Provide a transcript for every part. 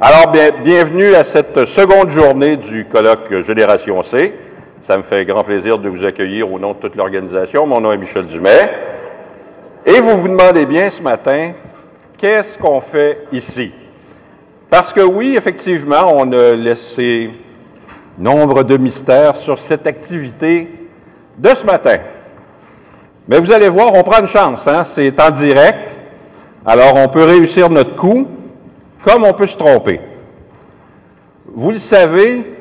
Alors, bien, bienvenue à cette seconde journée du colloque Génération C. Ça me fait grand plaisir de vous accueillir au nom de toute l'organisation. Mon nom est Michel Dumais. Et vous vous demandez bien ce matin, qu'est-ce qu'on fait ici? Parce que oui, effectivement, on a laissé nombre de mystères sur cette activité de ce matin. Mais vous allez voir, on prend une chance, hein? c'est en direct. Alors, on peut réussir notre coup, comme on peut se tromper. Vous le savez,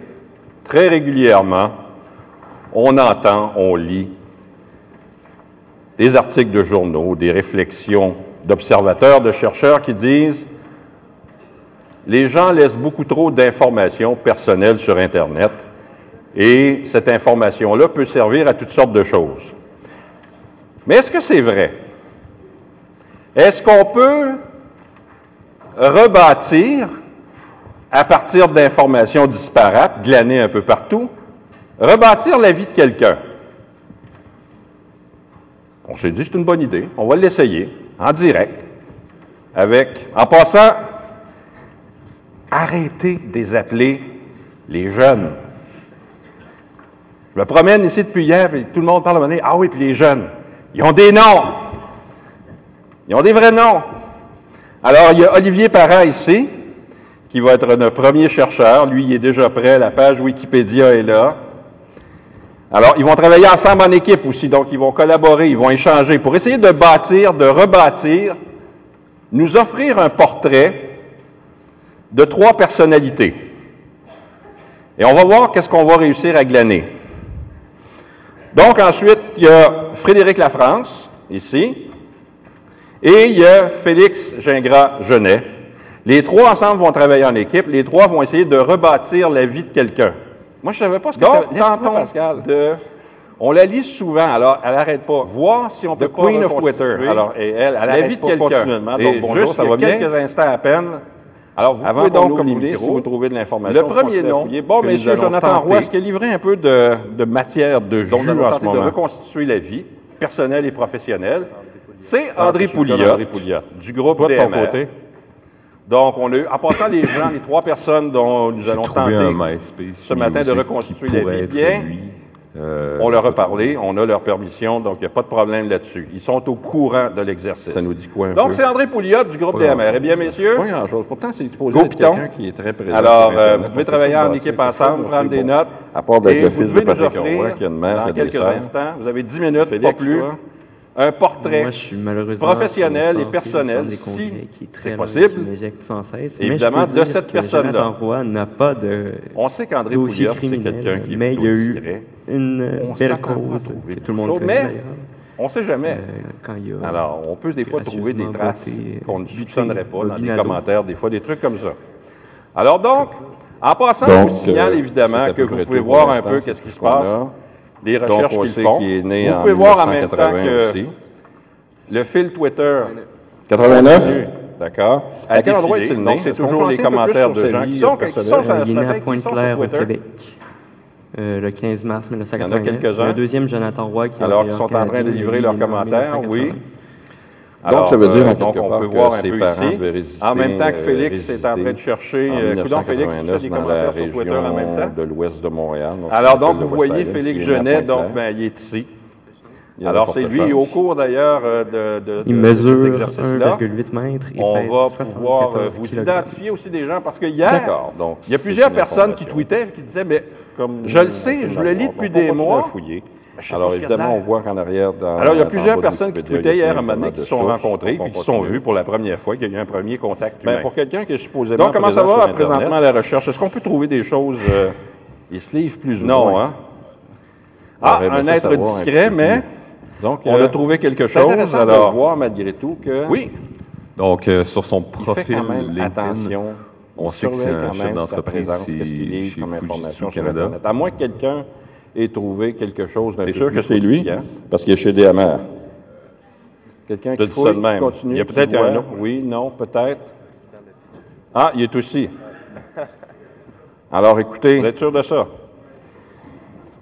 très régulièrement, on entend, on lit des articles de journaux, des réflexions d'observateurs, de chercheurs qui disent les gens laissent beaucoup trop d'informations personnelles sur Internet et cette information-là peut servir à toutes sortes de choses. Mais est-ce que c'est vrai? Est-ce qu'on peut rebâtir, à partir d'informations disparates, glanées un peu partout, rebâtir la vie de quelqu'un? On s'est dit, c'est une bonne idée, on va l'essayer, en direct, avec, en passant, arrêtez de les appeler les jeunes. Je me promène ici depuis hier, et tout le monde parle à un Ah oui, puis les jeunes, ils ont des noms. Ils ont des vrais noms. Alors, il y a Olivier Parent ici, qui va être notre premier chercheur. Lui, il est déjà prêt. La page Wikipédia est là. Alors, ils vont travailler ensemble en équipe aussi, donc ils vont collaborer, ils vont échanger pour essayer de bâtir, de rebâtir, nous offrir un portrait de trois personnalités. Et on va voir qu'est-ce qu'on va réussir à glaner. Donc ensuite, il y a Frédéric Lafrance, ici, et il y a Félix Gingras-Genet. Les trois ensemble vont travailler en équipe. Les trois vont essayer de rebâtir la vie de quelqu'un. Moi, je ne savais pas ce que Donc, tentons Pascal. de... On la lit souvent, alors elle n'arrête pas. Voir si on peut The Queen of Twitter. Alors, et elle, elle la vie de quelqu'un. Donc, bonjour, juste ça va bien? quelques instants à peine. Alors, vous Avant pouvez donc communiquer si vous trouvez de l'information. Le premier nom. Bon, messieurs, allons Jonathan. Roy, est-ce qu'il livré un peu de, de matière de jus en ce tenter de moment? reconstituer la vie, personnelle et professionnelle. C'est Ah, André Pouliot, du groupe Toi, de ton DMR. côté? Donc, on a eu, en passant les gens, les trois personnes dont nous allons tenter un MySpace ce matin de reconstituer la vie bien. Euh, On leur a parlé, on a leur permission, donc il n'y a pas de problème là-dessus. Ils sont au courant de l'exercice. Ça nous dit quoi un Donc, c'est André Pouliot du groupe DMR. Eh bien, messieurs, Pas grand-chose. Pourtant, c'est supposé être quelqu'un qui est très présent. alors, euh, vous pouvez travailler en équipe ensemble, prendre des bon. notes. À part d'être le vous fils de Patrick offrir, Roy, qui a une mère, qui dans a des quelques instants, vous avez 10 minutes, pas plus? Un portrait Moi, je suis malheureusement professionnel et personnel, des si congrès, qui est très c'est possible, sans cesse. évidemment, de cette personne-là. N'a pas de On sait qu'André Pouliot, c'est quelqu'un qui est mais il y a eu discret. une On belle cause que tout le monde connaît mais-. On ne sait jamais. Euh, quand il y a Alors, on peut des fois trouver des traces qu'on ne buté soupçonnerait pas dans des Bobinado. commentaires, des fois des trucs comme ça. Alors donc, en passant, je vous signale euh, évidemment que vous pouvez voir un peu qu'est-ce qui se passe. Les recherches qu'ils font. qu'il est né vous en pouvez voir en même temps 1980 que aussi. le fil Twitter 89? D'accord. À quel endroit est-il né? Donc, c'est toujours les commentaires de gens qui sont, qui sont, Euh, il est né à Pointe-Claire au. Québec. euh, le 15 mars Il y en 1989. a quelques-uns. Un deuxième, Jonathan Roy, qui est Alors, qui sont en train de livrer leurs commentaires, 1980. Oui. Donc, ça veut dire, en euh, donc on peut que voir un ses peu parents ici. devaient résister, En même temps que euh, Félix est en train de chercher. euh, coudonc, Félix, tu fais 1989 des dans la commentaires sur Twitter en même région temps? de l'ouest de Montréal. Donc, Alors donc, vous voyez Félix Genet, donc ben, il est ici. Alors c'est lui, au cours d'ailleurs euh, de, de, Il mesure cet exercice-là, 1,8 mètres et on va 74 pouvoir euh, vous identifier aussi des gens, parce que hier. Donc, il y a plusieurs personnes qui tweetaient, qui disaient, mais Comme je le sais, je le lis depuis des mois. Alors, évidemment, on voit qu'en arrière, dans Alors, il y a plusieurs personnes qui tweetaient hier à un moment énormément donné, qui se sont Donc, puis qui se sont vus pour la première fois, qu'il y a eu un premier contact Ben, humain. pour quelqu'un qui est supposément Donc, comment ça va présentement la recherche? Est-ce qu'on peut trouver des choses... euh, Il se livre plus ou Non, moins. hein? Ah, J'aurais aimé un être un discret, mais Donc, on euh, a trouvé quelque c'est chose. intéressant Alors, de voir malgré tout que oui, Donc, euh, sur son profil LinkedIn, attention. on sait que c'est un chef d'entreprise chez comme Fujitsu Canada. À moins que quelqu'un ait trouvé quelque chose d'un peu sûr plus que c'est lui? Parce qu'il est chez DMR. Quelqu'un qui fouille, de même. continue, Il y a peut-être un autre. Oui, non, peut-être. ah, il est aussi. Alors, écoutez, Vous êtes sûr de ça?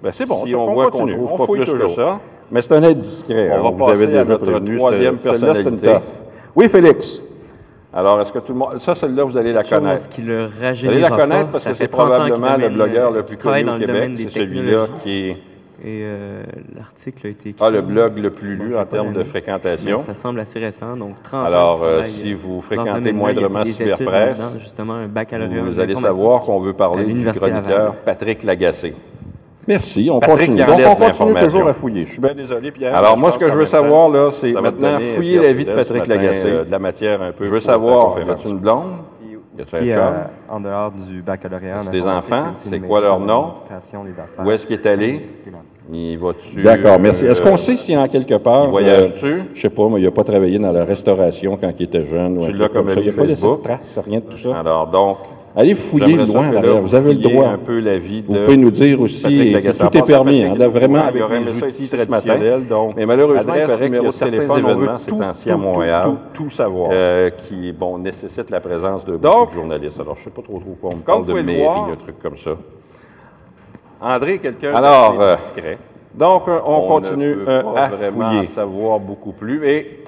Ben, c'est bon, si on voit qu'on continue. trouve on pas plus toujours que ça. mais c'est un être discret. On hein, va vous avez passer à déjà notre prévenu, troisième personnalité. Oui, Félix. Alors, est-ce que tout le monde. Ça, celle-là, vous allez la connaître. Qui le vous allez la connaître parce que c'est probablement le blogueur le plus connu au Québec. C'est celui-là qui. Et l'article a été écrit. Ah, le blog le plus lu en termes de fréquentation. ça semble assez récent, donc 30 Alors, euh, si vous fréquentez moindrement Cyberpresse, justement un baccalauréat vous allez savoir qu'on veut parler du chroniqueur Patrick Lagacé. Merci. On continue. On continue toujours à fouiller. Je suis bien désolé, Pierre. Alors, moi, ce que je veux savoir, là, c'est maintenant fouiller la vie de Patrick Lagacé. Euh, de la matière un peu. Je veux savoir, y a-tu une blonde? Y a un chum? en dehors du baccalauréat. C'est des enfants? C'est quoi leur nom? Où est-ce qu'il est allé? Il. D'accord, merci. Est-ce euh, qu'on sait s'il si en quelque part. Voyage-tu? Euh, je sais pas, mais il n'a pas travaillé dans la restauration quand il était jeune. Tu Il n'y a pas de traces, rien de tout ça. Alors, donc. Allez fouiller loin. Vous avez le droit. Un peu la vie de vous pouvez nous dire aussi que tout est permis. On hein, a vraiment avec les outils traditionnels. Donc, malheureusement, il paraît y a téléphone, on veut à Montréal, tout, savoir. Euh, qui, nécessite la présence de beaucoup de journalistes. Alors, je ne sais pas trop trop quoi on me parle de mairie, un truc comme ça. André, quelqu'un de euh, discret. Donc, euh, on, continue à fouiller. savoir beaucoup plus. Et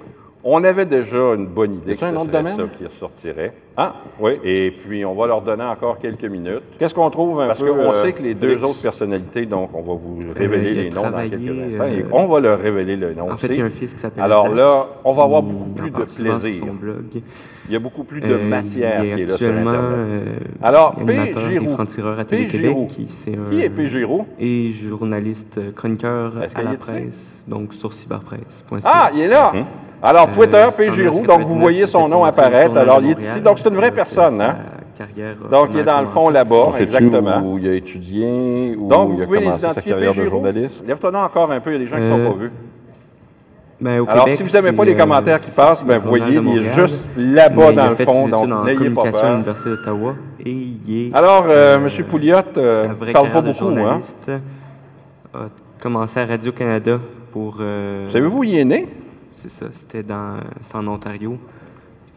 on avait déjà une bonne idée que un ce autre domaine? ça qui ressortirait. Ah, oui. Et puis, on va leur donner encore quelques minutes. Qu'est-ce qu'on trouve un Parce peu? Parce qu'on euh, sait que les deux autres personnalités, donc on va vous révéler les noms dans quelques euh, instants. On va leur révéler le nom en. Fait, il y a un fils qui s'appelle Alors là, on va avoir beaucoup plus de plaisir. Il y a beaucoup plus de euh, matière qui est là sur Internet. Euh, Alors, P. Giroux. P. Giroux. Qui, qui est P. Giroux? Et journaliste chroniqueur à la presse, donc sur cyberpresse.ca. Ah, il est là! Hum? Alors, Twitter, P. Giroux, donc vous voyez son nom apparaître. Alors, il est ici. Donc, c'est une vraie personne, hein. Donc, il est dans le fond là-bas, exactement. Où il a étudié, où Donc, il a pouvez les identifier. Sa de journaliste. Lève-toi encore un peu, il y a des gens qui n'ont euh, pas vu. Alors, si vous n'aimez pas les commentaires qui passent, ben, vous voyez, il est juste là-bas dans le fond. Donc, n'ayez pas peur. l'Université d'Ottawa il Alors, euh, M. Pouliot euh, ne parle pas beaucoup. Hein? a commencé à Radio-Canada pour. Savez-vous où il est né? C'est ça, c'était dans en Ontario.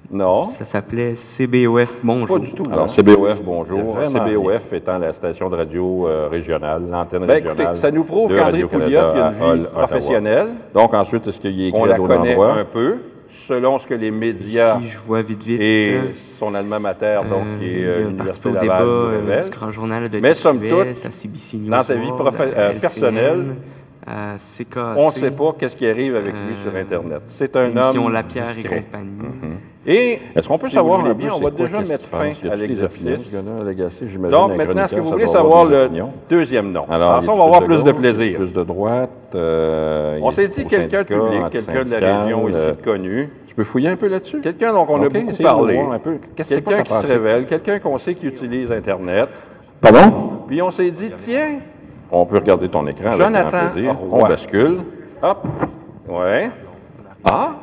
Non. Ça s'appelait CBOF Bonjour. Pas du tout. Alors. CBOF Bonjour. CBOF étant la station de radio euh, régionale, l'antenne ben, régionale. Écoutez, ça nous prouve qu'André Pouliot a une vie professionnelle. Donc, ensuite, est-ce qu'il est écrit On la connaît endroits? un peu, selon ce que les médias. Si je vois vite, vite. Et euh, son alma mater, donc, euh, qui est l'Université euh, Laval. Débat, du grand journal de Mais somme toute, dans sa vie personnelle, on ne sait pas qu'est-ce qui arrive avec lui euh, sur Internet. C'est un homme Lapierre discret. et compagnie. Mhm. Et est-ce qu'on peut savoir un peu, on va déjà mettre fin à l'exercice. Donc maintenant, est-ce que vous voulez savoir le deuxième nom? Alors, ça, on va avoir plus de plaisir. Plus de droite. on s'est dit quelqu'un de public, quelqu'un de la région ici connu. Je peux fouiller un peu là-dessus? Quelqu'un dont on a beaucoup parlé. Quelqu'un qui se révèle, quelqu'un qu'on sait qui utilise Internet. Pardon? Puis on s'est dit, tiens, on peut regarder ton écran Jonathan avec grand plaisir. Roy. On bascule. Hop. Ouais. Ah!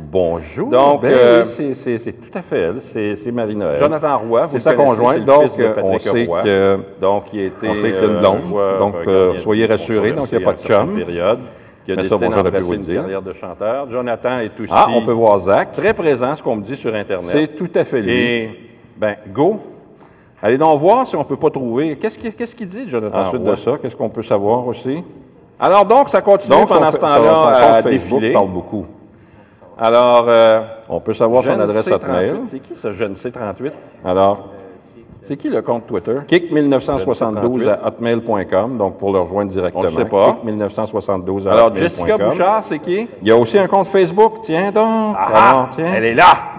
Bonjour. Donc, ben, euh, c'est tout à fait elle. C'est Marie-Noël. Jonathan Roy, vous C'est sa conjointe. Donc, euh, on sait Roy. que. Donc, il était. On sait une euh, blonde. Euh, donc, euh, soyez rassurés. Donc, il n'y a pas de chum. Période. Il a Mais décidé d'embrasser une dire. carrière de chanteur. Jonathan est aussi. Ah, on peut voir Zach. Très présent, ce qu'on me dit sur Internet. C'est tout à fait lui. Et, ben, go. Allez donc voir si on ne peut pas trouver. Qu'est-ce qu'il dit, Jonathan, ah, ensuite de ça? Qu'est-ce qu'on peut savoir aussi? Alors donc, ça continue pendant ce temps-là à défiler. parle beaucoup. Alors, euh, on peut savoir son adresse à mail. C'est qui ce jeune C38? Alors, c'est qui le compte Twitter? Kick1972 à hotmail.com, donc pour le rejoindre directement. On ne sait pas. Kick1972 à Alors, Jessica Bouchard, c'est qui? Il y a aussi un compte Facebook, tiens donc. Ah, elle est là!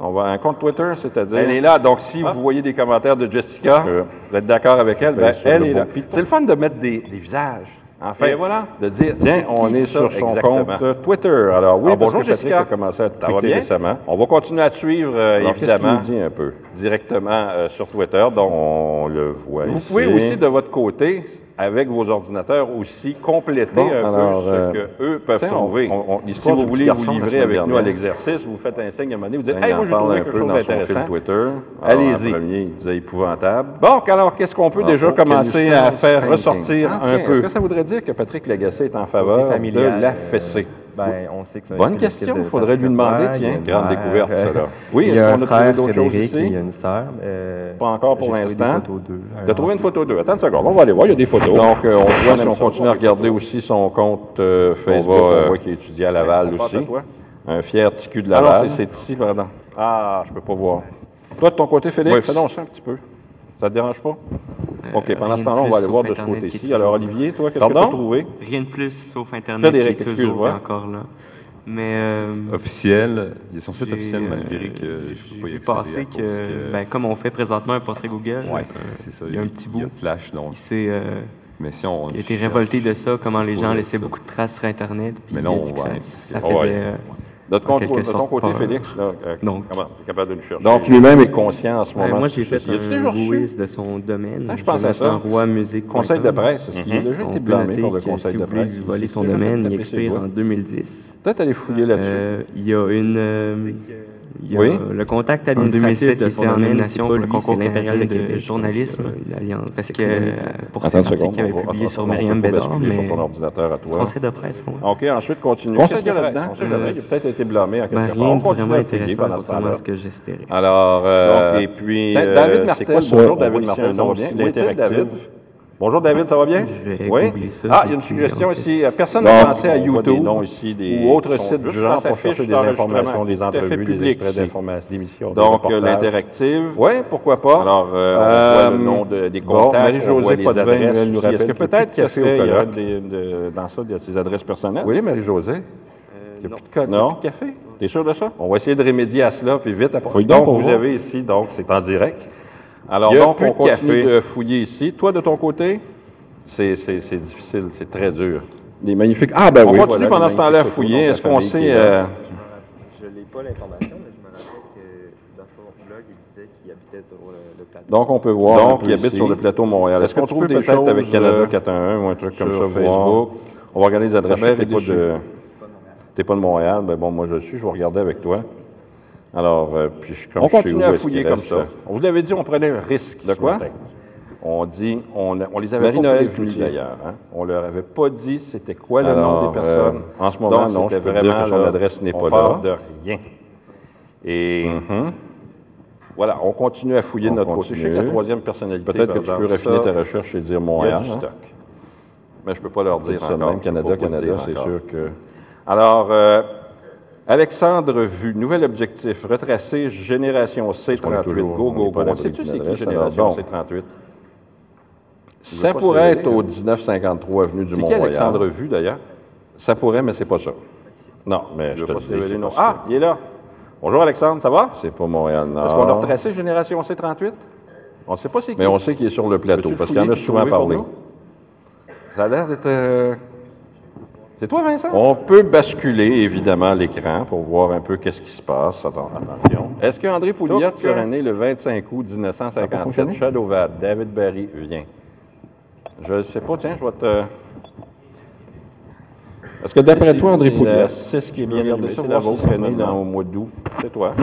On va un compte Twitter, c'est-à-dire. Elle est là. Donc, si vous ah. voyez des commentaires de Jessica, vous êtes d'accord avec elle, ben, elle est là. C'est le fun de mettre des visages. Enfin, voilà. de dire bien, on est sur son exactement. compte Twitter. Alors oui, ah, Alors, bonjour parce Jessica. a commencé à tweeter récemment. On va continuer à te suivre euh, Alors, évidemment dit un peu? directement euh, sur Twitter, dont on le voit. Vous pouvez aussi de votre côté avec vos ordinateurs aussi, compléter un peu ce qu'eux euh, peuvent trouver. On, on, si vous voulez vous livrer avec nous à l'exercice, vous faites un signe à un moment donné, vous dites Hey, moi j'ai trouvé quelque chose d'intéressant. Twitter. Allez-y. premier, il disait épouvantable. Bon, alors qu'est-ce qu'on peut ah, déjà commencer à faire ressortir ah, un peu? Est-ce que ça voudrait dire que Patrick Lagacé est en faveur de la euh, fessée? Ben, on sait que Bonne question. Il faudrait lui demander, tiens, grande découverte, euh, ça. Là. Oui, il y a un frère, Frédéric, il y a une sœur. Euh, pas encore pour l'instant. Tu as trouvé une photo d'eux? Attends une seconde, on va aller voir, il y a des photos. Donc, euh, on voit, si on continue à regarder aussi son compte euh, Facebook, on voit qu'il étudie à Laval aussi. Un fier ticu de ah Laval. Ah c'est ici, pardon. Ah, je ne peux pas voir. Toi, de ton côté, Félix, fais donc un petit peu. Ça te dérange pas? OK, pendant ce temps-là, on va aller voir de ce côté-ci. Alors, Olivier, toi, qu'est-ce que tu as trouvé? Rien de plus sauf Internet qui est toujours encore là. Mais euh, Officiel. Il y a son site officiel, euh, malgré que je j'ai peux pas y passer que, que- ben, comme on fait présentement un portrait Google, Ouais, euh, c'est ça. il y a un petit Il y a bout. Flash, donc. il s'est euh, Mais si on. il a été cherche- révolté de ça, comment les gens laissaient beaucoup de traces sur Internet. puis Mais il non, ça, faisait. euh, De ton, En quelque de ton sorte, côté, pas- Félix, là, euh, Donc. comment tu es capable de le chercher? Donc, lui-même est conscient en ce Ouais, moment. moi, j'ai fait un de son domaine. Ah, je pense à ça. un roi musique. Conseil de presse, est-ce qu'il a déjà On été blâmé par le conseil si de presse? son domaine, il expire en 2010. Peut-être aller fouiller là-dessus. Euh, il y a une. Il y a Oui. le contact En administratif 2007, de il son était en nomination pour le concours impérial de Québec, donc, journalisme, l'Alliance. Parce que euh, pour ces articles qu'il avait publiés sur Myriam Bédard, mais sur ton ordinateur à toi. conseil de presse, ouais. OK, ensuite, continue. Conseil Qu'est-ce qu'il y a de là-dedans? presse. On sait jamais. Il a peut-être été blâmé à quelque Ben, part. rien On de continue vraiment intéressant, pendant ce contrairement à temps-là. ce que j'espérais. Alors, euh, Donc, et puis, euh, David c'est Martel, quoi ça? bonjour On David un ça va bien? Oui. David? Bonjour David, ça va bien? Je vais Oui. ça, Ah, il y a une suggestion ici. fait, Personne n'a pensé à des YouTube noms ici, des- ou autre site du genre pour chercher des informations, des entrevues, des extraits d'informations, d'émissions, des Donc, euh, l'interactive. Oui, pourquoi pas. Alors, euh, on Euh, voit le nom de- des contacts, on voit Marie-Josée les Potvin, nous Est-ce que qu'il y a peut-être qu'il y a des- dans ça, il y a ses adresses personnelles? Oui, Marie-Josée. euh, Il y a non. plus de Non? plus de café. T'es sûr de ça? On va essayer de remédier à cela, puis vite après. Donc vous avez ici, donc c'est en direct. Alors, Il y a donc, plus on de continue café. de fouiller ici. Toi, de ton côté, c'est c'est- c'est difficile, c'est très dur. Des magnifiques. Ah, ben on oui. continue voilà, pendant des ce temps-là à magnifiques fouiller. photos, donc Est-ce la qu'on famille sait... est là. euh, Je n'ai pas l'information, mais je me rappelle que dans son blog, il disait qu'il habitait sur le, le plateau. Donc, on peut voir. Donc, un peu il habite ici. sur le plateau Montréal. Est-ce qu'on tu trouve peux peut-être choses, avec Canada euh, 411 ou un truc comme sur ça, Facebook? voir? On va regarder les adresses. Mère T'es est pas déçue. de... T'es pas de Montréal? Ben bon, moi je le suis, je vais regarder avec toi. Alors, euh, puis je, comme On je continue à fouiller comme ça. On vous l'avait dit, on prenait un risque. De quoi? On dit, on, on les avait Marie-Noël d'ailleurs. Hein? On leur avait pas dit c'était quoi le nom des personnes. euh, en ce moment, Donc, non, je peux vraiment dire que son là, adresse n'est pas parle là. de rien. Et Mhm. voilà, on continue à fouiller de notre côté. Je sais que la continue. troisième personnalité. Peut-être que tu peux raffiner ta recherche et dire Il y a Montréal. du hein. stock. Mais je peux pas leur dire C'est ça, même Canada, Canada, c'est sûr que. Alors, euh, Alexandre Vu, nouvel objectif, retracer Génération C38. toujours- go, go, go. On sait-tu c'est qui Génération alors, bon. C38? Ça pourrait être au hein. 1953 avenue du C'est qui Mont-Royal. Alexandre Vu, d'ailleurs? Ça pourrait, mais c'est pas ça. Non, mais Je te pas le se dis, non. Ah, il est là. Bonjour Alexandre, ça va? C'est pas Montréal-Nord. Est-ce qu'on a retracé Génération C38? On ne sait pas c'est qui. Mais on sait qu'il est sur le plateau, parce qu'il en a souvent parlé. Ça a l'air d'être... C'est toi, Vincent? On peut basculer, évidemment, l'écran pour voir un peu qu'est-ce qui se passe. Attends, attention. Est-ce qu'André Pouliot Donc, serait euh, né le 25 août 1957? fonctionné? Shadowvad, David Barry, viens. Je ne sais pas, tiens, je vais te... Est-ce que d'après toi, André Pouliot, C'est ce qui est bien ça, voir serait né dans- au mois d'août? C'est toi.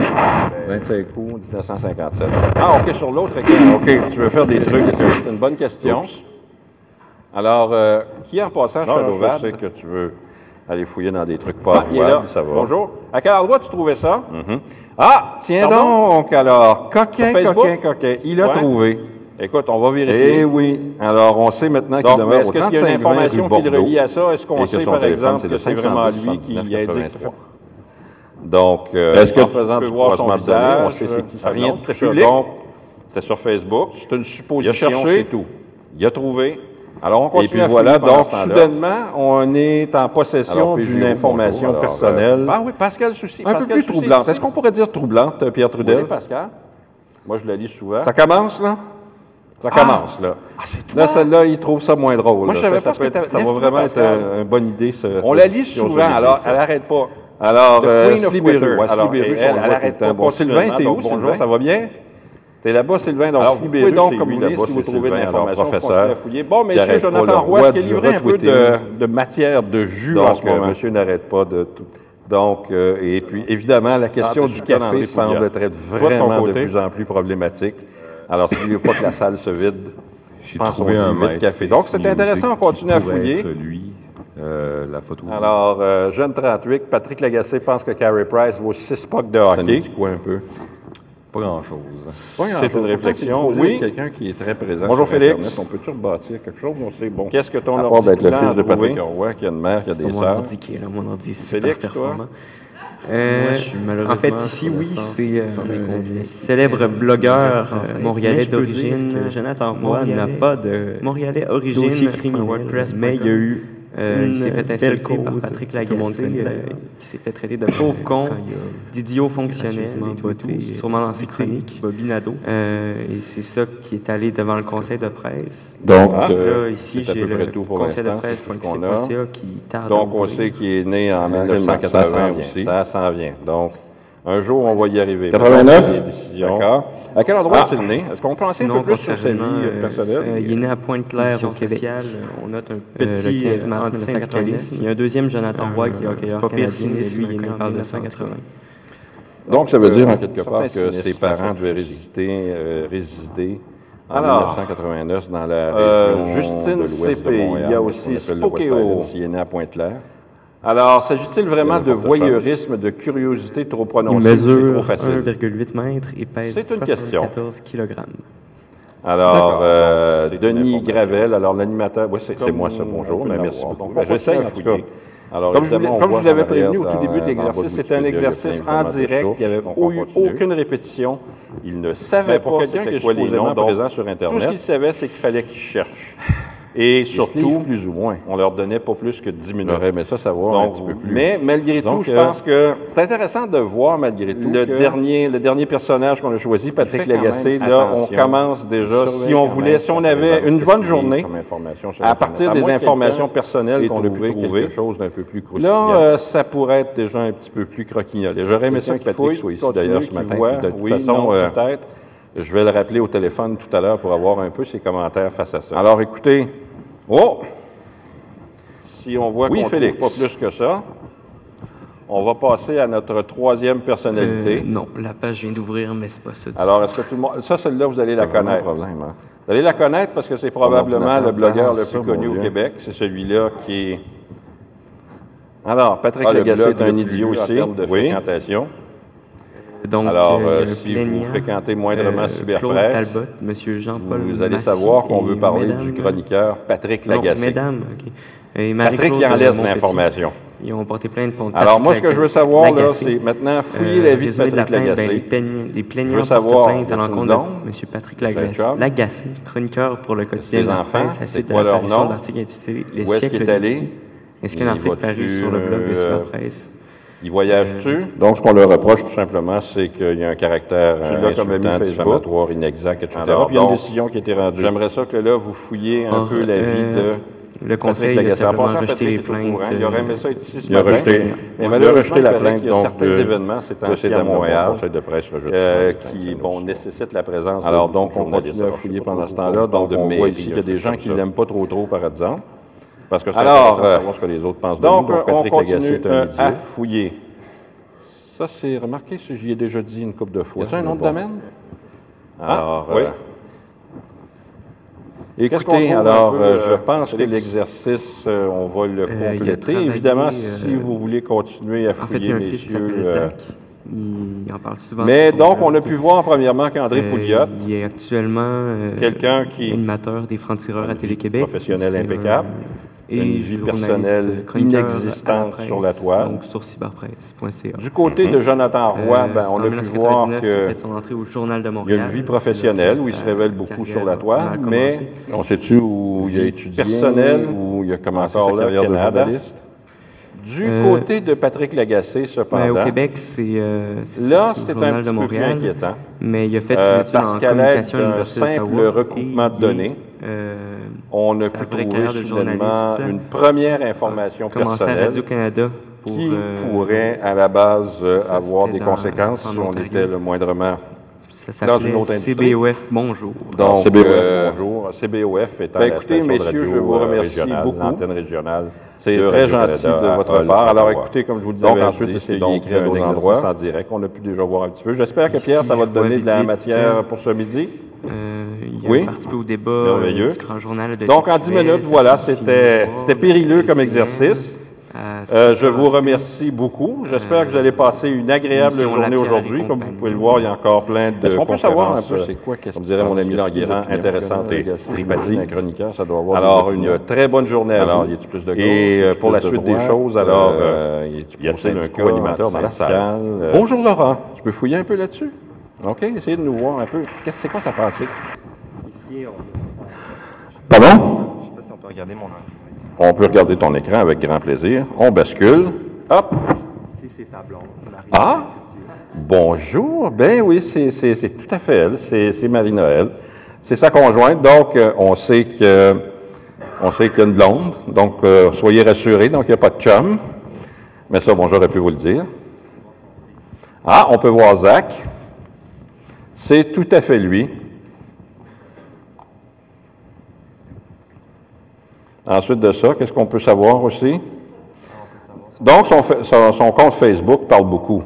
25 août 1957. Ah, OK, sur l'autre écran. OK, tu veux faire des trucs. C'est une bonne question. Oups. Alors, euh, qui en passant Non, Shadowvad? je sais que tu veux aller fouiller dans des trucs Ah, pas est là. avouables, ça va. Bonjour. À quel endroit tu trouvais ça? Mhm. Ah, tiens Pardon? donc, alors, coquin, coquin, coquin, il a Ouais. trouvé. Écoute, on va vérifier. Eh oui, alors on sait maintenant qu'il demeure est-ce qu'il y a 35 une information qui le relie à ça? Est-ce qu'on sait, par exemple, que c'est vraiment 510, lui qui 79, a dit 83. Donc, euh, Est-ce que en tu peux voir son visage? on sait c'est qui ça. Rien de public? C'était sur Facebook. C'est une Il a supposition, cherché. c'est tout. Il a trouvé. Alors, on Et continue puis à voilà, donc ce soudainement, on est en possession puis d'une information bonjour. Alors, personnelle. euh, ah oui, Pascal Souci. un peu plus troublante. Est-ce qu'on pourrait dire troublante, Pierre Trudel? Oui, Pascal. Moi, je la lis souvent. Ça commence, là? Ça commence, là. Là, celle-là, il trouve ça moins drôle. Moi, je savais Ça, ça pas ce peut que être- Ça va vraiment être une bonne idée, ça. On la lit souvent, alors elle n'arrête pas. Alors, euh, Queen of Sliberu. Alors, elle, on elle le voit arrête tout le pas. Bon, Sylvain, t'es où, Bonjour, ça va bien? T'es là-bas, Sylvain. Donc, Alors, vous pouvez donc, c'est comme lui, vous voulez, là-bas, si vous c'est trouvez de l'information, à fouiller. Bon, Qui messieurs, Jonathan Roy, qu'il du livrait un peu de, de matière de jus en Donc, ce euh, moment? monsieur n'arrête pas de tout. Donc, euh, et puis, évidemment, la question Ah, du t'es super café semble être de vraiment de plus en plus problématique. Alors, s'il ne veut pas que la salle se vide, J'ai pense trouvé qu'on un maître café. Donc, c'est intéressant, on qui continue à fouiller. lui, euh, la photo. Alors, euh, jeune 38, Patrick Lagacé pense que Carey Price vaut 6 pucks de ça nous hockey. dit quoi un peu? Pas grand-chose. C'est une réflexion. Oui. Oui. quelqu'un qui est très présent Bonjour, sur Félix. Internet. On peut-tu rebâtir quelque chose? On sait, bon. Qu'est-ce que ton part d'être le ordi fils de? Patrick Roy, qui a une mère, qui a des mon sœurs. ordi qui est là, mon ordi est super Félix, toi? performant. Euh, Moi, je suis malheureusement en fait, ici, le oui, c'est euh, un célèbre blogueur euh, montréalais d'origine. Jonathan Roy n'a pas de Montréalais origine, WordPress, mais il y a eu Euh, il s'est fait insulter par Patrick Lagacé, connaît, euh, qui s'est fait traiter de pauvre con, d'idiot fonctionnel et tout, et tout, botté, sûrement dans ses chroniques. Bobby Nadeau. Euh, et c'est ça qui est allé devant le conseil de presse. Donc, Ah, euh, là, ici, j'ai le tout pour conseil de presse.qc.ca qui tarde Donc, on sait qu'il est né en En 1980 1980 aussi. Ça s'en vient. Donc, un jour, on va y arriver. 89? Des décisions. D'accord. À quel endroit Ah. est-il né? Est-ce qu'on peut en un peu plus sur sa vie euh, euh, personnelle? euh, il est né à Pointe-Claire, au Québec. sociale, on note un petit, petit le 15 euh, mars antisyndicalisme. 1949. Il y a un deuxième Jonathan Roy qui est hockeyeur pas pire canadien, lui, il est né en 1980. 1980. donc, ça veut dire en quelque part que ses parents devaient euh, résider en Alors, 1989 dans la euh, région Justine de l'ouest de Montréal. il y a aussi Spokeo. S'il est né à Pointe-Claire. Alors, s'agit-il vraiment Il de voyeurisme, de curiosité trop Il prononcée? c'est mesure trop facile. 1,8 mètres et pèse C'est une question. 74 kg. Alors, euh, Denis. Gravel, alors l'animateur, oui, c'est moi ça, bonjour, mais merci beaucoup. Ben, J'essaie en tout cas. Alors, Comme je, vous comme je l'avais prévenu au tout début de l'exercice, c'était un il exercice en direct, il n'y avait eu aucune répétition, il ne savait pas quelqu'un c'était qui les supposément noms, donc, présent sur Tout ce Internet, qu'il savait, c'est qu'il fallait qu'il cherche. Et surtout, plus ou moins. on leur donnait pas plus que 10 minutes. J'aurais aimé ça savoir un petit peu plus. Mais malgré Donc, tout, je euh, pense que c'est intéressant de voir malgré tout le que- dernier le dernier personnage qu'on a choisi, Patrick Lagacé. Là, on commence déjà. Si on voulait, même si on avait une bonne journée, à partir À des informations personnelles qu'on a pu trouver, quelque chose d'un peu plus. Là, euh, ça pourrait être déjà un petit peu plus croquignolé. J'aurais aimé ça que Patrick soit ici d'ailleurs ce matin. de toute façon, euh, peut-être. je vais le rappeler au téléphone tout à l'heure pour avoir un peu ses commentaires face à ça. Alors, écoutez, oh, si on voit Oui, qu'on Félix. trouve pas plus que ça, on va passer à notre troisième personnalité. Euh, non, la page vient d'ouvrir, mais c'est pas ça. Alors, est-ce que tout le monde... Ça, celle-là, vous allez la connaître. problème, hein. Vous allez la connaître parce que c'est probablement le blogueur le plus connu au Dieu? Québec. C'est celui-là qui est... Alors, Patrick Ah, Lagacé est un idiot en de oui. fréquentation. Donc, Alors, euh, euh, y a un si vous fréquentez moindrement euh, Cyberpresse, Claude Talbot, M. Jean-Paul vous allez Massy savoir qu'on veut parler mesdames- du chroniqueur Patrick Non, Lagacé. mesdames, OK. Et Patrick qui en laisse l'information. Ils ont porté plainte contre Alors, Patrick moi, ce que je veux Lagacé. savoir, là, Lagacé. c'est maintenant fouiller Euh, la vie de Patrick la plainte, ben, Lagacé. les, plaignants, les plaignants savoir, plainte à l'encontre de M. Patrick un Lagacé. Lagacé, chroniqueur pour le quotidien Ses de la enfants, c'est quoi leur l'apparition nom? d'article intitulé Les Où est-ce qu'il est allé? vie. Ainsi qu'un Il article va-tu, paru sur le blog de euh, Cyberpresse. Il voyage-tu? Donc, ce qu'on leur reproche, Tout simplement, c'est qu'il y a un caractère euh, insultant, diffamatoire, inexact, etc. Alors, Puis il y a une décision qui a été rendue. J'aimerais ça que là, vous fouilliez un Or, peu la vie euh, de Le conseil a simplement rejeté les plaintes. Il aurait aimé euh, ça être ici ce Il a matin. rejeté- Mais il a malheureusement, rejeté la il plainte, qu'il y a donc, certains de- événements, c'est ainsi à Montréal, conseil de presse euh, qui, bon, nécessitent la présence de Alors, donc, on continue à fouiller pendant ce temps-là. Donc, on voit ici qu'il y a des gens qui ça. l'aiment pas trop, trop, par exemple. Parce que c'est Alors, intéressant de euh, savoir ce que les autres pensent de Donc, nous. euh, on Patrick Lagacé continue est un euh, à fouiller. Ça, c'est remarqué, ça, j'y ai déjà dit une couple de fois. Y a-t-il un de bon. domaine? Alors, oui. euh, Écoutez, alors, peu, euh, je pense que l'exercice, euh, on va le compléter. Évidemment, euh, si vous voulez continuer à En fait, fouiller, fils qui messieurs. Il en parle souvent. Mais donc, on a pu voir premièrement qu'André Euh, Pouliot, Il est actuellement euh, Quelqu'un qui- animateur des francs-tireurs à Télé-Québec. professionnel un- impeccable, et une vie personnelle la inexistante sur la toile. Donc sur cyberpresse.ca. du côté de Jonathan Roy, Euh, ben, on a pu voir 1999 qu'il a que fait son entrée au Journal de il y a une vie professionnelle où il se révèle beaucoup sur la toile, mais on sait-tu où il a étudié, personnelle, où il a commencé sa carrière de journaliste? Du Euh, côté de Patrick Lagacé, cependant, au Québec, c'est euh, là, c'est un petit peu plus inquiétant. Mais il a fait Euh, parce qu'à l'aide d'un simple recoupement de données, euh, On a pu trouver soudainement une première information à personnelle pour... qui euh, pourrait, à la base, euh, avoir des conséquences en si on était le moindrement Ça dans s'appelait une autre industrie. CBOF Bonjour. Donc, CBOF, euh, bonjour. CBOF étant Ben, la écoutez, de messieurs, radio, je vous euh, remercie régionale, beaucoup. l'antenne régionale. C'est très gentil de votre part. Alors, écoutez, comme je vous le Donc, disais, ensuite, donc écrit un à d'autres endroits. en direct. On a pu déjà voir un petit peu. J'espère que Pierre, ça va te donner de la matière pour ce midi. Euh, il a Oui. participé au débat euh, Merveilleux. du Grand Journal de Donc, en 10 Tech-Nouvelle, minutes, voilà, c'était périlleux comme exercice. Euh, se je vous remercie beaucoup. J'espère que vous allez passer une agréable journée aujourd'hui. Comme vous compagnie. pouvez le voir, il y a encore plein de Est-ce qu'on peut savoir un peu euh, c'est quoi, qu'est-ce comme dirait mon ami Languéran, intéressante et tripathique. Un chroniqueur, ça doit avoir Alors, une très bonne journée Alors, vous. y a-t-il plus de gauche? Et euh, pour la suite des choses, alors, Euh, euh, y a-t-il un co-animateur dans la salle? euh, Bonjour Laurent. Tu peux fouiller un peu là-dessus? OK, essayez de nous voir un peu. Qu'est-ce c'est quoi ça pensée? Ici, on Pardon? Je sais pas si on peut regarder mon nom. On peut regarder ton écran avec grand plaisir. On bascule. Hop. C'est sa blonde. Ah! Bonjour. Ben oui, c'est tout à fait elle. C'est c'est Marie-Noël. C'est sa conjointe. Donc, euh, on sait que on sait qu'il y a une blonde. Donc, euh, soyez rassurés. Donc, il n'y a pas de chum. Mais ça, bon, j'aurais pu vous le dire. Ah, on peut voir Zach. C'est tout à fait lui. Ensuite de ça, qu'est-ce qu'on peut savoir aussi? Donc, son, compte Facebook parle beaucoup.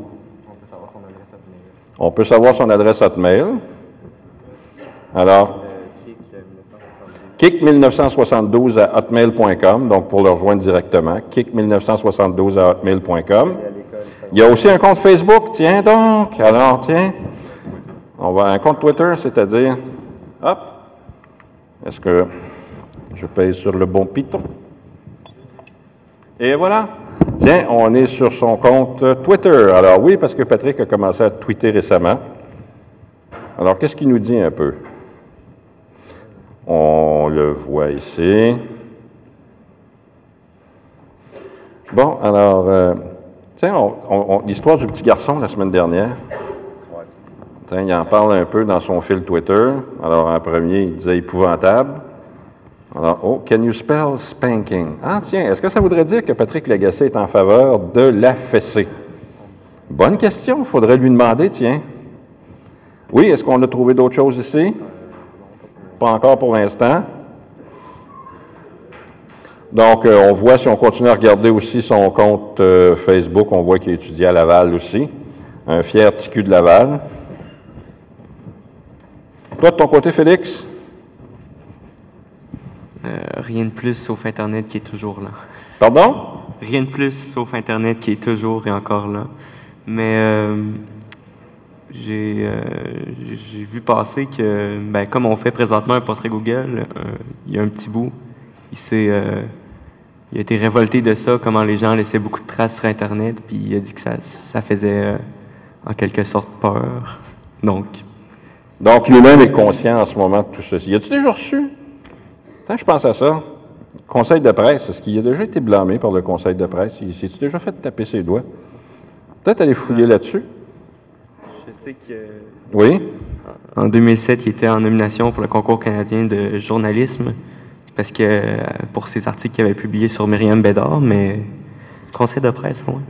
On peut savoir son adresse hotmail. Alors, Euh, Kick, euh, 1972. kick1972 à hotmail.com, donc pour le rejoindre directement, kick1972 à hotmail.com. Il y a aussi un compte Facebook, tiens donc. Alors, tiens, on va un compte Twitter, c'est-à-dire, hop, est-ce que je paye sur le bon piton? Et voilà. Tiens, on est sur son compte Twitter. Alors oui, parce que Patrick a commencé à tweeter récemment. Alors, qu'est-ce qu'il nous dit un peu? On le voit ici. Bon, alors, euh, tiens, l'histoire du petit garçon la semaine dernière. Tiens, il en parle un peu dans son fil Twitter. Alors, en premier, il disait épouvantable. Alors, oh, can you spell spanking? Ah, tiens, est-ce que ça voudrait dire que Patrick Lagacé est en faveur de la fessée? Bonne question, faudrait lui demander, tiens. Oui, est-ce qu'on a trouvé d'autres choses ici? Pas encore pour l'instant. Donc, euh, on voit, si on continue à regarder aussi son compte euh, Facebook, on voit qu'il étudie à Laval aussi. Un fier ticu de Laval. Toi, de ton côté, Félix? Euh, rien de plus sauf Internet qui est toujours là. Pardon? Rien de plus sauf Internet qui est toujours et encore là. Mais euh, j'ai euh, j'ai vu passer que, ben, comme on fait présentement un portrait Google, euh, il y a un petit bout, il s'est euh, il a été révolté de ça, comment les gens laissaient beaucoup de traces sur Internet, puis il a dit que ça, ça faisait euh, en quelque sorte peur. Donc, Donc, lui-même est conscient en ce moment de tout ceci. As-tu déjà reçu? Attends, je pense à ça. Conseil de presse, est-ce qu'il a déjà été blâmé par le conseil de presse? Il s'est-tu déjà fait taper ses doigts? Peut-être aller fouiller là-dessus? je sais que Oui? En 2007, il était en nomination pour le concours canadien de journalisme parce que euh, pour ses articles qu'il avait publiés sur Myriam Bédard, mais conseil de presse, oui.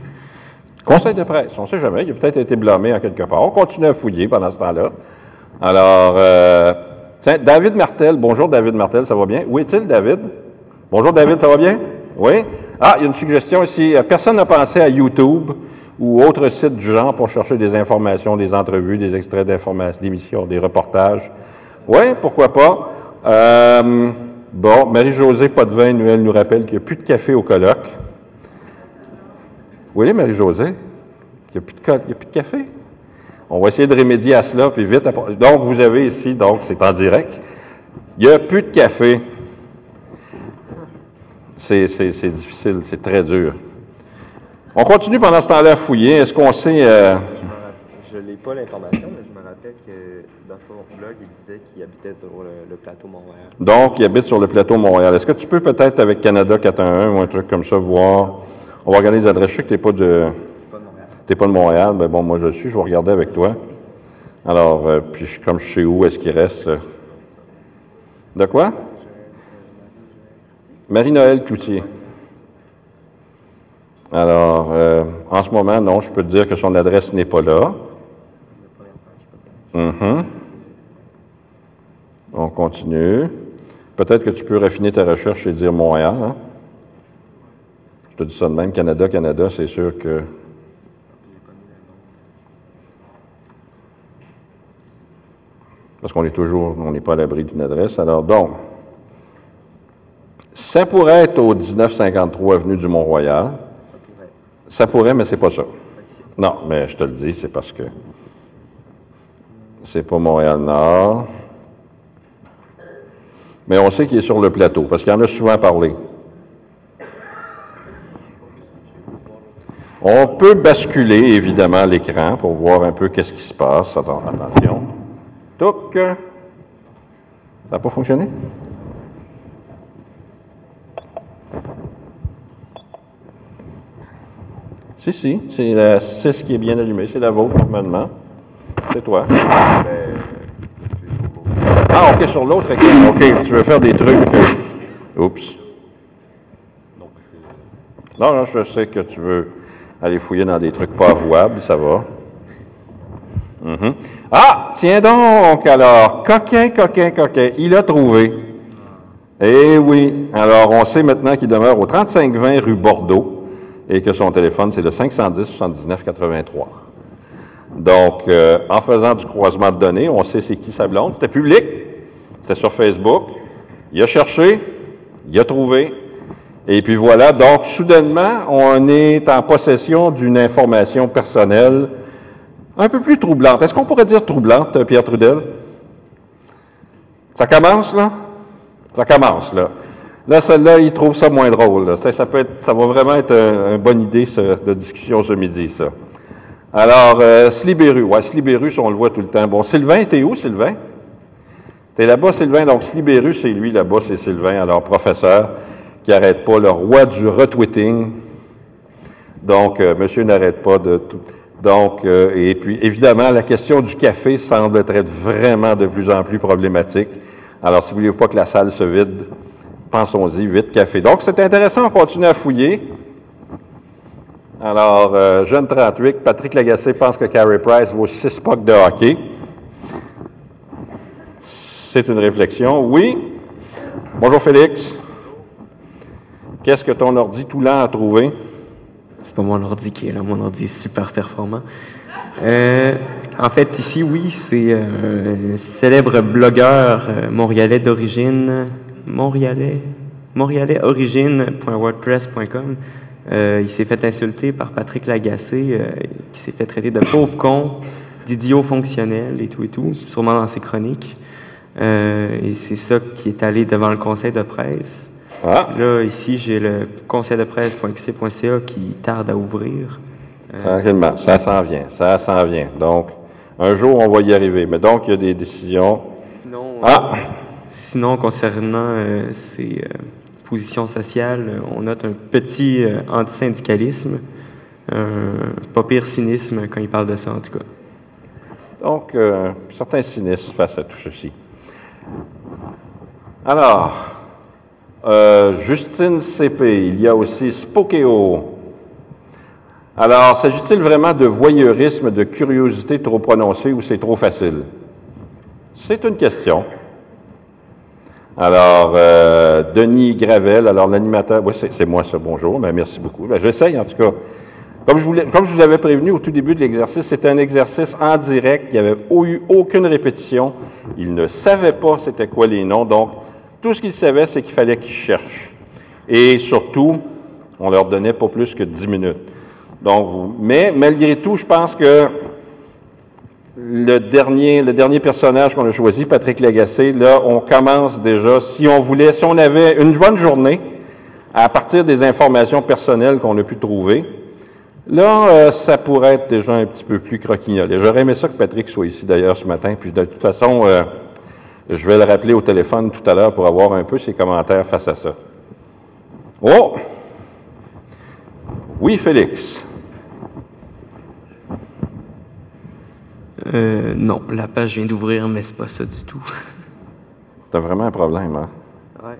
Conseil de presse, on ne sait jamais. Il a peut-être été blâmé en quelque part. On continue à fouiller pendant ce temps-là. Alors, euh, David Martel. Bonjour, David Martel, ça va bien? Où est-il, David? Bonjour, David, ça va bien? Oui? Ah, il y a une suggestion ici. Euh, Personne n'a pensé à YouTube ou autre site du genre pour chercher des informations, des entrevues, des extraits d'informations, d'émissions, des reportages. Oui, pourquoi pas? Euh, bon, Marie-Josée Potvin, elle nous rappelle qu'il n'y a plus de café au colloque. Oui, Marie-Josée? Il n'y a plus de café? On va essayer de remédier à cela, puis vite. après- Donc, vous avez ici, donc, c'est en direct. Il n'y a plus de café. C'est c'est- c'est difficile, c'est très dur. On continue pendant ce temps-là à fouiller. Est-ce qu'on sait... euh, Je n'ai pas l'information, mais je me rappelle que dans son blog, il disait qu'il habitait sur le, le plateau Montréal. donc, il habite sur le plateau Montréal. Est-ce que tu peux peut-être, avec Canada 411 ou un truc comme ça, voir... On va regarder les adresses. Je sais que tu n'es pas de... T'es pas de Montréal, mais bon, moi je le suis, je vais regarder avec toi. Alors, euh, puis je- comme je sais où est-ce qu'il reste. De quoi? Marie-Noël Cloutier. Alors, euh, en ce moment, non, je peux te dire que son adresse n'est pas là. Mhm. On continue. Peut-être que tu peux raffiner ta recherche et dire Montréal. hein? Je te dis ça de même. Canada, Canada, c'est sûr que. Parce qu'on est toujours, on n'est pas à l'abri d'une adresse. Alors, donc, ça pourrait être au 1953 avenue du Mont-Royal. Ça pourrait, mais c'est pas ça. Non, mais je te le dis, c'est parce que c'est pas Montréal-Nord. Mais on sait qu'il est sur le plateau, parce qu'il en a souvent parlé. On peut basculer, évidemment, l'écran pour voir un peu qu'est-ce qui se passe. Attention. Touc. Ça n'a pas fonctionné? Si, si, c'est la 6 qui est bien allumée. C'est la vôtre, normalement. C'est toi. Ah, OK, sur l'autre écran. OK, tu veux faire des trucs. euh, Oups. Non, non, je sais que tu veux aller fouiller dans des trucs pas avouables, ça va. Mhm. Ah, tiens donc, alors, coquin, coquin, coquin, il a trouvé. Eh oui, alors on sait maintenant qu'il demeure au 3520 rue Bordeaux et que son téléphone, c'est le 510 79 83. Donc, euh, en faisant du croisement de données, on sait c'est qui sa blonde. C'était public, c'était sur Facebook. Il a cherché, il a trouvé, et puis voilà, donc soudainement, on est en possession d'une information personnelle un peu plus troublante. Est-ce qu'on pourrait dire troublante, Pierre Trudel? Ça commence, là? Ça commence, là. Là, celle-là, il trouve ça moins drôle. Ça, ça peut être, ça va vraiment être un- une bonne idée de discussion ce midi, ça. Alors, euh, Slibéru. Ouais, Slibéru, on le voit tout le temps. Bon, Sylvain, t'es où, Sylvain? T'es là-bas, Sylvain. Donc, Slibéru, c'est lui, là-bas, c'est Sylvain. Alors, professeur, qui arrête pas, le roi du retweeting. Donc, euh, monsieur n'arrête pas de tout. Donc, euh, et puis, évidemment, la question du café semble être vraiment de plus en plus problématique. Alors, si vous voulez pas que la salle se vide, pensons-y, vite café. Donc, c'est intéressant, on continue à fouiller. Alors, euh, jeune 38, Patrick Lagacé pense que Carey Price vaut 6 pucks de hockey. C'est une réflexion. Oui. Bonjour Félix. Qu'est-ce que ton ordi tout lent a trouvé? C'est pas mon ordi qui est là, mon ordi est super performant. Euh, en fait, ici, oui, c'est euh, un célèbre blogueur euh, montréalais d'origine, montréalais, montréalais origine.wordpress.com. Euh, il s'est fait insulter par Patrick Lagacé, euh, qui s'est fait traiter de pauvre con, d'idiot fonctionnel et tout et tout, sûrement dans ses chroniques. Euh, et c'est ça qui est allé devant le conseil de presse. Ah, Là, ici, j'ai le conseil de presse.xc.ca qui tarde à ouvrir. tranquillement, ça s'en vient, ça s'en vient. Donc, un jour, on va y arriver. Mais donc, il y a des décisions. Sinon, Ah! sinon concernant euh, ces euh, positions sociales, euh, on note un petit euh, antisyndicalisme, un pas pire cynisme quand il parle de ça, en tout cas. Donc, euh, certains cynismes face à tout ceci. Alors, euh, Justine CP, il y a aussi Spokeo. Alors, s'agit-il vraiment de voyeurisme, de curiosité trop prononcée ou c'est trop facile? C'est une question. Alors, euh, Denis Gravel, alors l'animateur, oui, c'est moi ça, bonjour, ben, merci beaucoup. Ben, J'essaye en tout cas. Comme je, voulais- comme je vous avais prévenu au tout début de l'exercice, c'était un exercice en direct, il n'y avait eu aucune répétition. Il ne savait pas c'était quoi les noms, donc tout ce qu'il savait, c'est qu'il fallait qu'ils cherchent. Et surtout, on leur donnait pas plus que 10 minutes. Donc, mais malgré tout, je pense que le dernier, le dernier personnage qu'on a choisi, Patrick Lagacé, là, on commence déjà, si on voulait, si on avait une bonne journée, à partir des informations personnelles qu'on a pu trouver, là, euh, ça pourrait être déjà un petit peu plus croquignol. Et j'aurais aimé ça que Patrick soit ici d'ailleurs ce matin, puis de toute façon, euh, je vais le rappeler au téléphone tout à l'heure pour avoir un peu ses commentaires face à ça. Oh! Oui, Félix. Euh, non, la page vient d'ouvrir, mais c'est pas ça du tout. T'as vraiment un problème, hein? Ouais.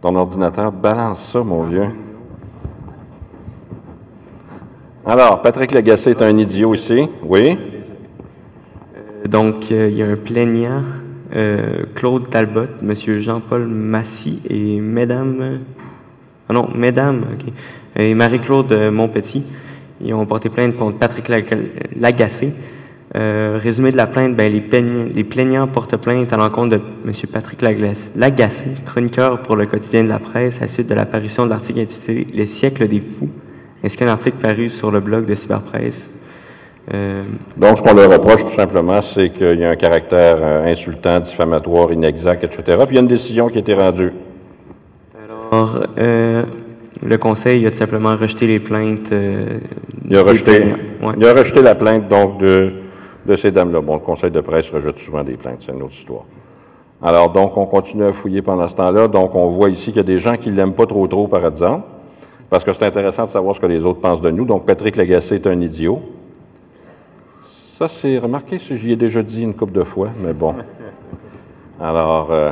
Ton ordinateur balance ça, mon vieux. Alors, Patrick Lagacé est un idiot ici. Oui? Donc, euh, il y a un plaignant, euh, Claude Talbot, Monsieur Jean-Paul Massy et Mesdames... euh, Ah non, Mesdames. Et Marie-Claude euh, Montpetit. Ils ont porté plainte contre Patrick Lag- Lagacé. Résumé de la plainte, ben, les, plaignants, portent plainte à l'encontre de M. Patrick Lagacé, chroniqueur pour le quotidien de la presse, à la suite de l'apparition de l'article intitulé « Le siècle des fous », ainsi qu'un article paru sur le blog de Cyberpresse. Euh, Donc, ce qu'on leur reproche tout simplement, c'est qu'il y a un caractère euh, insultant, diffamatoire, inexact, etc. Puis il y a une décision qui a été rendue. alors, euh, le conseil a tout simplement rejeté les plaintes. Il a rejeté. Ouais. il a rejeté la plainte donc de, de ces dames-là. Bon, le conseil de presse rejette souvent des plaintes, c'est une autre histoire. Alors, donc, on continue à fouiller pendant ce temps-là. Donc, on voit ici qu'il y a des gens qui l'aiment pas trop trop, par exemple, parce que c'est intéressant de savoir ce que les autres pensent de nous. Donc, Patrick Lagacé est un idiot. Ça, c'est remarqué, ça, j'y ai déjà dit une couple de fois, mais bon. Alors, euh,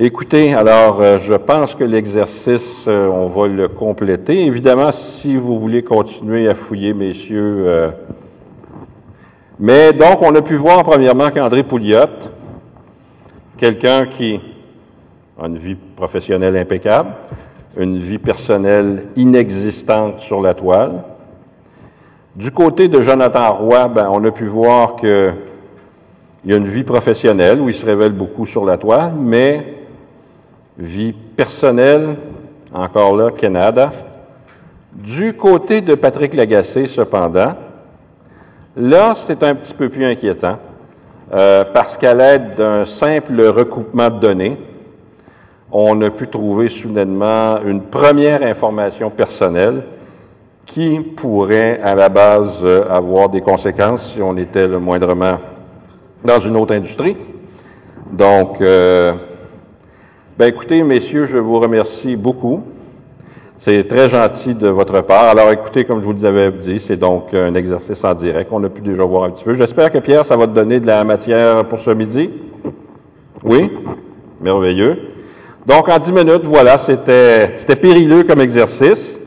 écoutez, alors, euh, je pense que l'exercice, euh, on va le compléter. Évidemment, si vous voulez continuer à fouiller, messieurs. mais donc, on a pu voir premièrement qu'André Pouliot, quelqu'un qui a une vie professionnelle impeccable, une vie personnelle inexistante sur la toile. Du côté de Jonathan Roy, ben, on a pu voir que il y a une vie professionnelle où il se révèle beaucoup sur la toile, mais vie personnelle, encore là, Canada. Du côté de Patrick Lagacé, cependant, là, c'est un petit peu plus inquiétant, euh, parce qu'à l'aide d'un simple recoupement de données, on a pu trouver soudainement une première information personnelle qui pourrait, à la base, euh, avoir des conséquences si on était le moindrement dans une autre industrie. Donc, euh, ben écoutez, messieurs, je vous remercie beaucoup. C'est très gentil de votre part. Alors, écoutez, comme je vous l'avais dit, c'est donc un exercice en direct. On a pu déjà voir un petit peu. J'espère que Pierre, ça va te donner de la matière pour ce midi. Oui? Merveilleux. Donc, en dix minutes, voilà, c'était c'était périlleux comme exercice.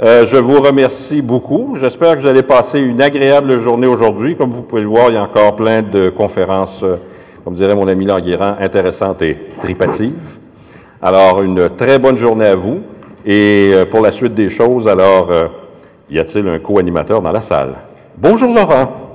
Euh, je vous remercie beaucoup. J'espère que vous allez passer une agréable journée aujourd'hui. Comme vous pouvez le voir, il y a encore plein de conférences, euh, comme dirait mon ami Languérand, intéressantes et tripatives. Alors, une très bonne journée à vous. Et euh, pour la suite des choses, alors, y a-t-il un co-animateur dans la salle? Bonjour Laurent.